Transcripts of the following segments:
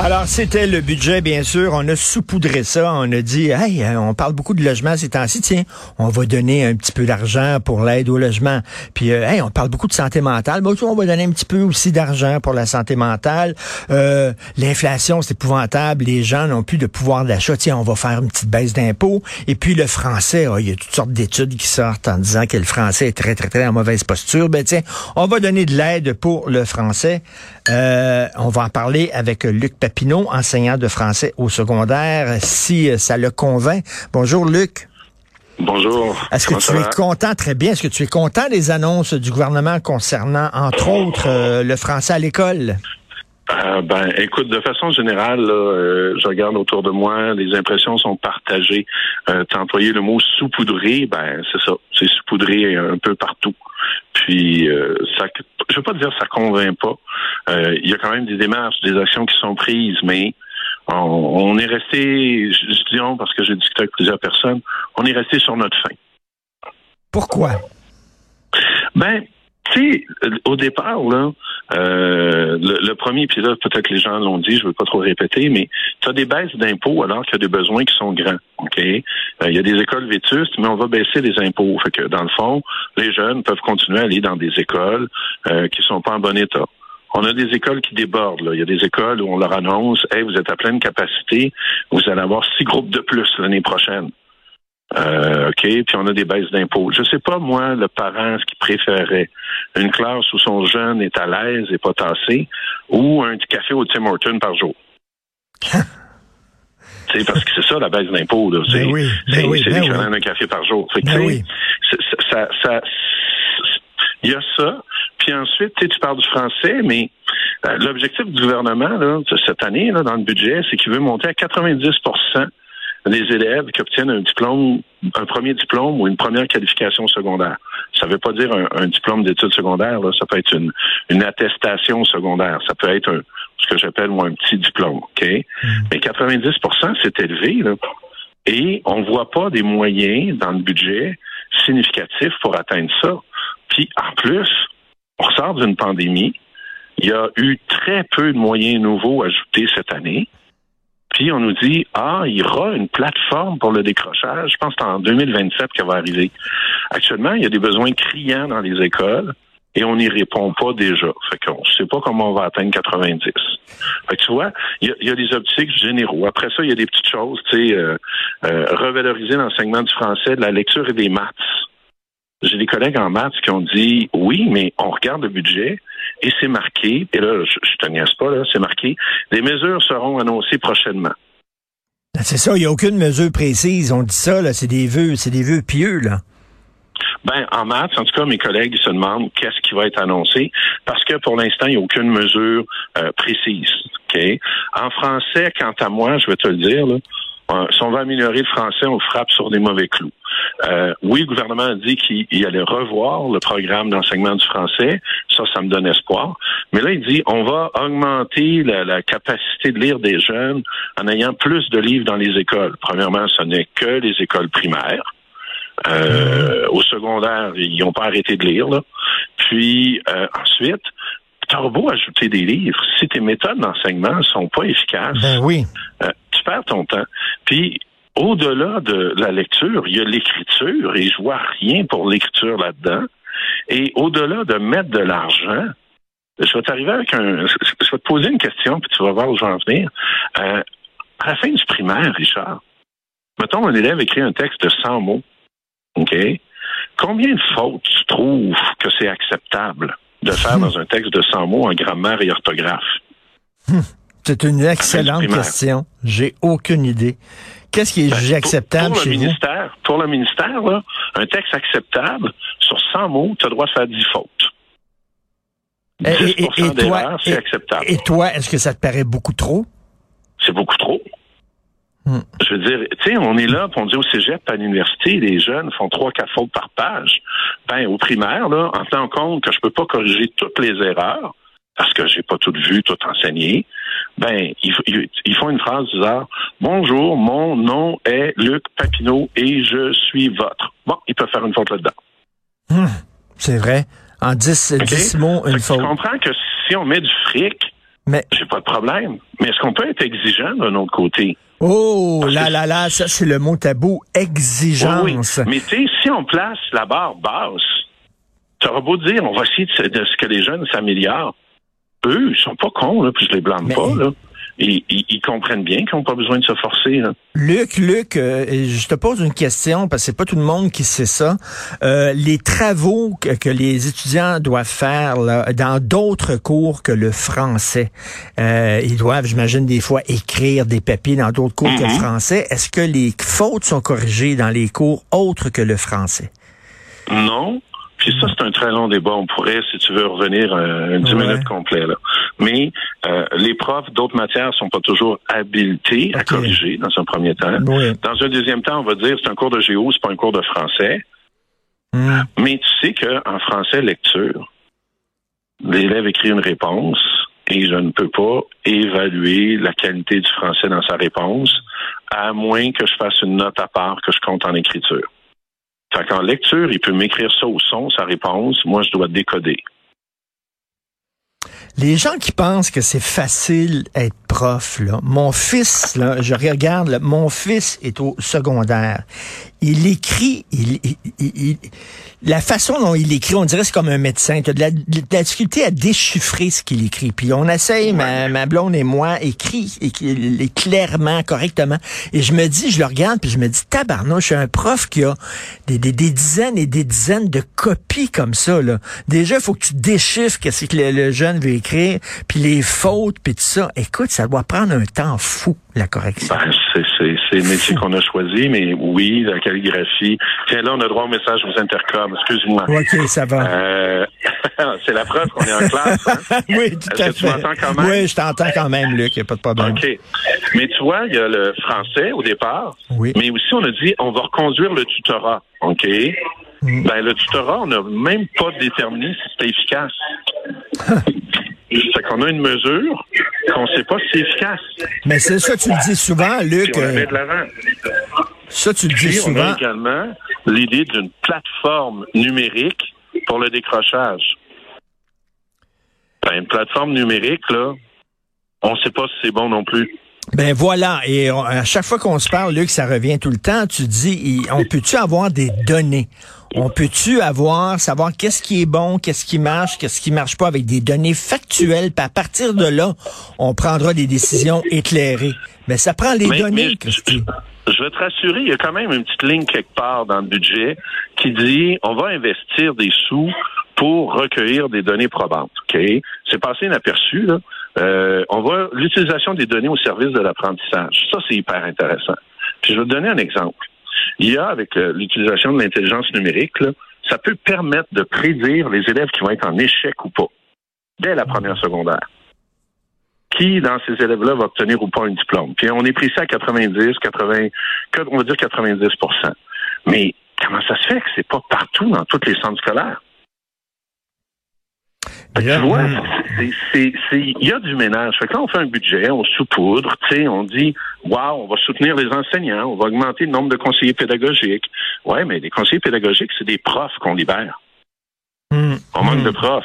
Alors, c'était le budget, bien sûr. On a saupoudré ça. On a dit, hey, euh, on parle beaucoup de logement ces temps-ci. Tiens, on va donner un petit peu d'argent pour l'aide au logement. Puis, euh, hey, on parle beaucoup de santé mentale. Bon, on va donner un petit peu aussi d'argent pour la santé mentale. Euh, L'inflation, c'est épouvantable. Les gens n'ont plus de pouvoir d'achat. Tiens, on va faire une petite baisse d'impôts. Et puis, le français, oh, il y a toutes sortes d'études qui sortent en disant que le français est très, très, très en mauvaise posture. Ben, tiens, on va donner de l'aide pour le français. Euh, on va en parler avec Luc Papineau, enseignant de français au secondaire, si euh, ça le convainc. Bonjour Luc. Bonjour. Est-ce que tu es content, très bien, est-ce que tu es content des annonces du gouvernement concernant, entre autres, euh, le français à l'école? Euh, ben, écoute, de façon générale, je regarde autour de moi, les impressions sont partagées. Euh, tu as employé le mot saupoudré, ben c'est ça, c'est saupoudré un peu partout. Puis, ça, je veux pas dire ça convainc pas. Il y a quand même des démarches, des actions qui sont prises, mais on, est resté, je dis on parce que j'ai discuté avec plusieurs personnes, on est resté sur notre fin. Pourquoi? Ben, tu sais, au départ, là, euh, le, premier épisode, peut-être que les gens l'ont dit, je ne veux pas trop répéter, mais tu as des baisses d'impôts alors qu'il y a des besoins qui sont grands. OK? Euh, il y a des écoles vétustes, mais on va baisser les impôts. Fait que dans le fond, les jeunes peuvent continuer à aller dans des écoles euh, qui sont pas en bon état. On a des écoles qui débordent. Là. Il y a des écoles où on leur annonce Hey, vous êtes à pleine capacité, vous allez avoir six groupes de plus l'année prochaine. Euh, OK, puis on a des baisses d'impôts. Je sais pas, moi, le parent, ce qu'il préférait. Une classe où son jeune est à l'aise et pas tassé, ou un petit café au Tim Horton par jour. c'est parce que c'est ça la baisse d'impôts. Ben c'est oui, ben oui, ben l'équivalent d'un café par jour. Fait que, oui. ça, ça, il y a ça. Puis ensuite, tu parles du français, mais euh, l'objectif du gouvernement là, cette année là, dans le budget, c'est qu'il veut monter à 90 des élèves qui obtiennent un diplôme, un premier diplôme ou une première qualification secondaire. Ça ne veut pas dire un, diplôme d'études secondaires, là, ça peut être une, une attestation secondaire, ça peut être un, ce que j'appelle moi un petit diplôme, ok? Mm. Mais 90% c'est élevé là, et on voit pas des moyens dans le budget significatifs pour atteindre ça. Puis en plus, on ressort d'une pandémie. Il y a eu très peu de moyens nouveaux ajoutés cette année. On nous dit, ah, il y aura une plateforme pour le décrochage. Je pense que c'est en 2027 qu'elle va arriver. Actuellement, il y a des besoins criants dans les écoles et on n'y répond pas déjà. Fait qu'on ne sait pas comment on va atteindre 90. Fait que tu vois, il y, a, des optiques généraux. Après ça, il y a des petites choses, tu sais, euh, euh, revaloriser l'enseignement du français, de la lecture et des maths. J'ai des collègues en maths qui ont dit oui, mais on regarde le budget et c'est marqué, et là, je, je te niaise pas, là, c'est marqué, des mesures seront annoncées prochainement. Ben, c'est ça, il n'y a aucune mesure précise. On dit ça, là, c'est des vœux, c'est des vœux pieux, là. Ben, en maths, en tout cas, mes collègues se demandent qu'est-ce qui va être annoncé parce que pour l'instant, il n'y a aucune mesure euh, précise. En français, quant à moi, je vais te le dire, là, euh, si on veut améliorer le français, on frappe sur des mauvais clous. Euh, oui, le gouvernement a dit qu'il allait revoir le programme d'enseignement du français. Ça, ça me donne espoir. Mais là, il dit on va augmenter la, capacité de lire des jeunes en ayant plus de livres dans les écoles. Premièrement, ce n'est que les écoles primaires. Euh, au secondaire, ils n'ont pas arrêté de lire. Là. Puis euh, ensuite, t'as beau ajouter des livres, si tes méthodes d'enseignement sont pas efficaces, ben oui. Euh, tu perds ton temps. Puis au-delà de la lecture, il y a l'écriture et je vois rien pour l'écriture là-dedans. Et au-delà de mettre de l'argent, je vais t'arriver avec un. Je vais te poser une question, puis tu vas voir où je vais en venir. Euh, à la fin du primaire, Richard, mettons un élève écrit un texte de 100 mots. OK? Combien de fautes tu trouves que c'est acceptable? De faire dans un texte de 100 mots en grammaire et orthographe? C'est une excellente question. J'ai aucune idée. Qu'est-ce qui est ben, jugé acceptable pour, le ministère, Pour le ministère, là, un texte acceptable, sur 100 mots, tu as le droit de faire 10 fautes. 10 et, et, toi, c'est acceptable. Et toi, est-ce que ça te paraît beaucoup trop? C'est beaucoup trop. Hmm. Je veux dire, tu sais, on est là, on dit au cégep, à l'université, les jeunes font trois, quatre fautes par page. Ben, au primaire, là, en tenant compte que je peux pas corriger toutes les erreurs, parce que j'ai pas tout vu, tout enseigné, ben, ils, font une phrase disant Bonjour, mon nom est Luc Papineau et je suis votre. bon, ils peuvent faire une faute là-dedans. Hum, c'est vrai. En 10, mots, une faute. Je comprends que si on met du fric, mais j'ai pas de problème. Mais est-ce qu'on peut être exigeant d'un autre côté? Oh là là là, ça c'est le mot tabou, exigence. Mais tu sais, si on place la barre basse, tu auras beau dire, on va essayer de, de ce que les jeunes s'améliorent. Eux, ils sont pas cons, là, puis je les blâme pas. Là ils, comprennent bien qu'ils n'ont pas besoin de se forcer. Luc, Luc, euh, je te pose une question parce que c'est pas tout le monde qui sait ça. Euh, les travaux que, les étudiants doivent faire dans d'autres cours que le français, euh, ils doivent, j'imagine, des fois écrire des papiers dans d'autres cours que le mm-hmm. français. Est-ce que les fautes sont corrigées dans les cours autres que le français? Non. Puis ça, c'est un très long débat. On pourrait, si tu veux, revenir un 10 minutes complet. Là. Mais euh, les profs d'autres matières sont pas toujours habilités à corriger dans un premier temps. Dans un deuxième temps, on va dire c'est un cours de géo, c'est pas un cours de français. Hmm. Mais tu sais qu'en français lecture, l'élève écrit une réponse et je ne peux pas évaluer la qualité du français dans sa réponse, à moins que je fasse une note à part que je compte en écriture. Fait qu'en lecture, il peut m'écrire ça au son, sa réponse. Moi, je dois décoder. Les gens qui pensent que c'est facile être prof, là, mon fils, là, je regarde, mon fils est au secondaire. Il écrit, il, il, la façon dont il écrit, on dirait c'est comme un médecin. Tu as de la, difficulté à déchiffrer ce qu'il écrit. Puis on essaye, ma, ma blonde et moi, écrit, écrit clairement, correctement. Et je me dis, je le regarde, puis je me dis, tabarnouche, je suis un prof qui a des, des, des, dizaines et des dizaines de copies comme ça. Là. Déjà, il faut que tu déchiffres qu'est-ce que le, le jeune veut écrire, puis les fautes, puis tout ça. Écoute, ça doit prendre un temps fou, la correction. Ben, c'est le métier qu'on a choisi, mais oui, la calligraphie. Tiens, là, on a droit au message aux intercoms. Excuse-moi. OK, ça va. Euh, c'est la preuve qu'on est en classe. Hein? oui, tout à fait. tu m'entends quand même? Oui, je t'entends quand même, Luc. Il n'y a pas de problème. OK. Mais tu vois, il y a le français au départ. Oui. Mais aussi, on a dit, on va reconduire le tutorat. OK? Mm. Ben, le tutorat, on n'a même pas déterminé si c'était efficace. C'est qu'on a une mesure qu'on ne sait pas si c'est efficace. Mais c'est ça, tu le dis souvent, Luc. on euh, de l'avant. Ça, tu le dis souvent. On a également l'idée d'une plateforme numérique pour le décrochage. Ben, une plateforme numérique, là, on ne sait pas si c'est bon non plus. Ben voilà, et à chaque fois qu'on se parle, Luc, ça revient tout le temps. Tu dis, on peut-tu avoir des données? On peut-tu avoir, savoir qu'est-ce qui est bon, qu'est-ce qui marche, qu'est-ce qui marche pas avec des données factuelles, puis à partir de là, on prendra des décisions éclairées. Mais ça prend les données, Christy. Je vais te rassurer, il y a quand même une petite ligne quelque part dans le budget qui dit on va investir des sous pour recueillir des données probantes. Ok, c'est passé inaperçu là. Euh, on voit l'utilisation des données au service de l'apprentissage. Ça, c'est hyper intéressant. Puis je vais te donner un exemple. Il y a, avec euh, l'utilisation de l'intelligence numérique, là, ça peut permettre de prédire les élèves qui vont être en échec ou pas, dès la première secondaire. Qui, dans ces élèves-là, va obtenir ou pas un diplôme? Puis on est pris ça à 90, 80, on va dire 90 Mais comment ça se fait que c'est pas partout dans tous les centres scolaires? Tu vois, il y a du ménage. Fait que là, on fait un budget, on saupoudre, tu sais, on dit, waouh, on va soutenir les enseignants, on va augmenter le nombre de conseillers pédagogiques. Ouais, mais les conseillers pédagogiques, c'est des profs qu'on libère. Hmm. On manque de hmm. profs.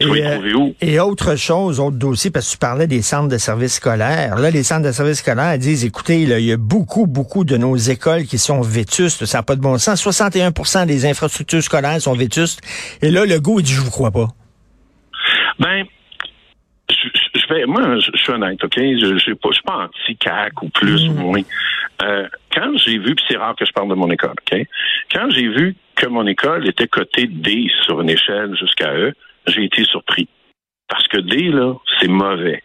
Et, où? et autre chose, autre dossier, parce que tu parlais des centres de services scolaires. Là, les centres de services scolaires disent, écoutez, il y a beaucoup, beaucoup de nos écoles qui sont vétustes. Ça n'a pas de bon sens. 61% des infrastructures scolaires sont vétustes. Et là, le goût, il dit, je vous crois pas. Ben, je, vais, moi, je, suis honnête, OK? Je, pas, suis pas anti-CAC ou plus ou mm. moins. Euh, quand j'ai vu, puis c'est rare que je parle de mon école, OK? Quand j'ai vu que mon école était cotée D sur une échelle jusqu'à E, j'ai été surpris. Parce que D, là, c'est mauvais.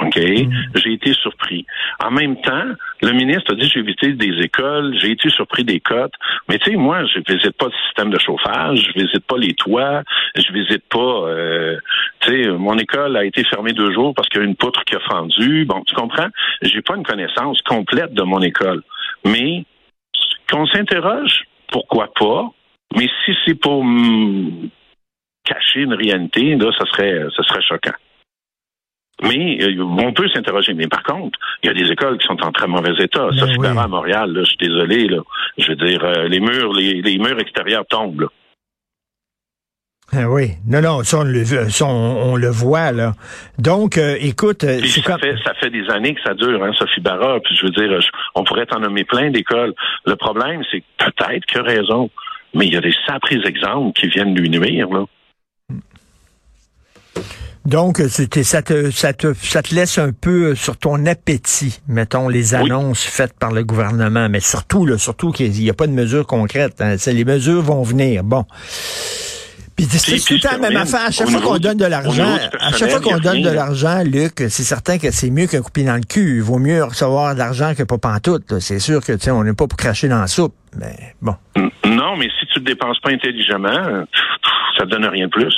OK? Mm. J'ai été surpris. En même temps, le ministre a dit j'ai visité des écoles, j'ai été surpris des cotes. Mais tu sais, moi, je visite pas le système de chauffage, je visite pas les toits, je visite pas. Euh, tu sais, mon école a été fermée deux jours parce qu'il y a une poutre qui a fendu. Bon, tu comprends? J'ai pas une connaissance complète de mon école, mais qu'on s'interroge, pourquoi pas? Mais si c'est pour cacher une réalité, là, ça serait, ça serait choquant. Mais euh, on peut s'interroger. Mais par contre, il y a des écoles qui sont en très mauvais état. Ça, c'est à Montréal. Là, je suis désolé. Là. Je veux dire, euh, les murs, les, les, murs extérieurs tombent. Là. Ah oui, non, non, ça on le, ça, on, le voit là. Donc, euh, écoute, ça, fait, ça fait des années que ça dure, hein, Sophie Barra. Puis je veux dire, on pourrait en nommer plein d'écoles. Le problème, c'est peut-être que raison, mais il y a des sapris exemples qui viennent lui nuire là. Donc, ça te, ça, te, ça te laisse un peu sur ton appétit, mettons, les annonces faites par le gouvernement, mais surtout, là, surtout qu'il n'y a pas de mesures concrètes. Hein. Les mesures vont venir. Bon. Puis c'est tout le temps la même affaire. À chaque fois qu'on donne de l'argent, à chaque fois qu'on donne de l'argent, Luc, c'est certain que c'est mieux qu'un coupé dans le cul. Il vaut mieux recevoir de l'argent que pas pantoute. C'est sûr que, tu sais, on n'est pas pour cracher dans la soupe. Mais bon. Non, mais si tu ne dépenses pas intelligemment, ça te donne rien de plus.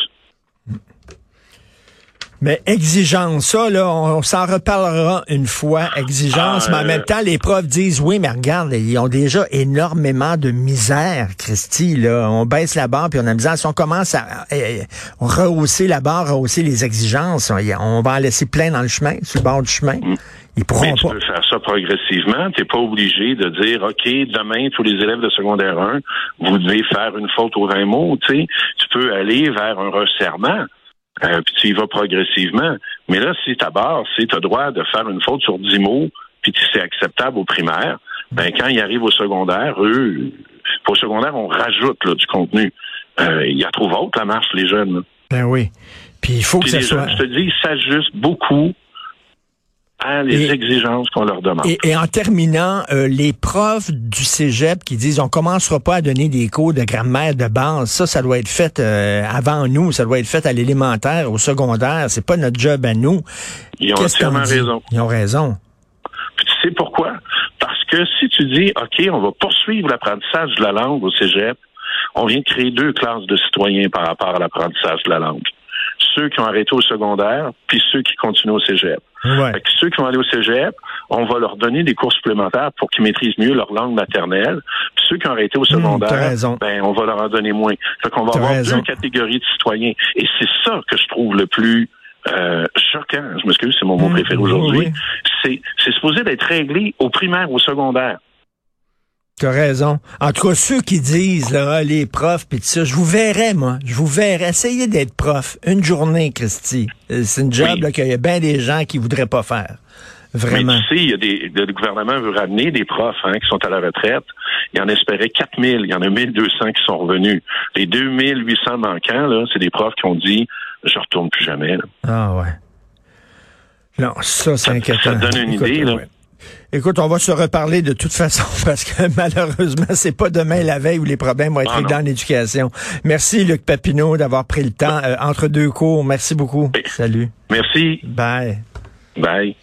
Mais exigence, ça, là, on, s'en reparlera une fois, exigence, mais en même temps, les profs disent, oui, mais regarde, ils ont déjà énormément de misère, Christy, là. On baisse la barre, puis on a misère. Si on commence à rehausser la barre, rehausser les exigences, on va en laisser plein dans le chemin, sur le bord du chemin. Mm. Ils pourront mais tu peux faire ça progressivement. Tu n'es pas obligé de dire, OK, demain, tous les élèves de secondaire 1, vous devez faire une faute au 20 mots. Tu peux aller vers un resserrement. Euh, puis tu y vas progressivement. Mais là, si ta barre, c'est tu as droit de faire une faute sur 10 mots, puis c'est acceptable au primaire, ben quand ils arrivent au secondaire, eux, au secondaire, on rajoute là, du contenu. Euh, il y a trop haute la marche, les jeunes. Ben oui. Puis il faut que ça soit... je te dis, ils s'ajustent beaucoup les exigences qu'on leur demande. Et, en terminant, euh, les profs du cégep qui disent on commencera pas à donner des cours de grammaire de base, ça, ça doit être fait euh, avant nous, ça doit être fait à l'élémentaire, au secondaire, c'est pas notre job à nous. Ils ont entièrement raison. Ils ont raison. Puis tu sais pourquoi? Parce que si tu dis, OK, on va poursuivre l'apprentissage de la langue au cégep, on vient de créer deux classes de citoyens par rapport à l'apprentissage de la langue ceux qui ont arrêté au secondaire, puis ceux qui continuent au cégep. Ceux qui vont aller au cégep, on va leur donner des cours supplémentaires pour qu'ils maîtrisent mieux leur langue maternelle. Puis ceux qui ont arrêté au hmm, secondaire, ben, on va leur en donner moins. Fait qu'on va avoir deux catégories de citoyens. Et c'est ça que je trouve le plus euh, choquant. Je m'excuse, c'est mon mot hmm, préféré aujourd'hui. C'est, c'est supposé d'être réglé au primaire, au secondaire. Tu as raison. En tout cas, ceux qui disent, là, les profs, puis ça, je vous verrai, moi. Je vous verrai. Essayez d'être prof. Une journée, Christy. Euh, c'est une job qu'il y a bien des gens qui voudraient pas faire. Vraiment. Mais tu sais, il y a des, le gouvernement veut ramener des profs hein, qui sont à la retraite. Il en espérait 4000. Il y en a 1200 qui sont revenus. Les 2800 manquants, là, c'est des profs qui ont dit, je retourne plus jamais. Ah ouais. Non, ça, c'est inquiétant. Ça donne une idée, là. Écoute, on va se reparler de toute façon parce que malheureusement, c'est pas demain la veille où les problèmes vont être ah, dans l'éducation. Merci Luc Papineau d'avoir pris le temps euh, entre deux cours. Merci beaucoup. Salut. Merci. Bye. Bye.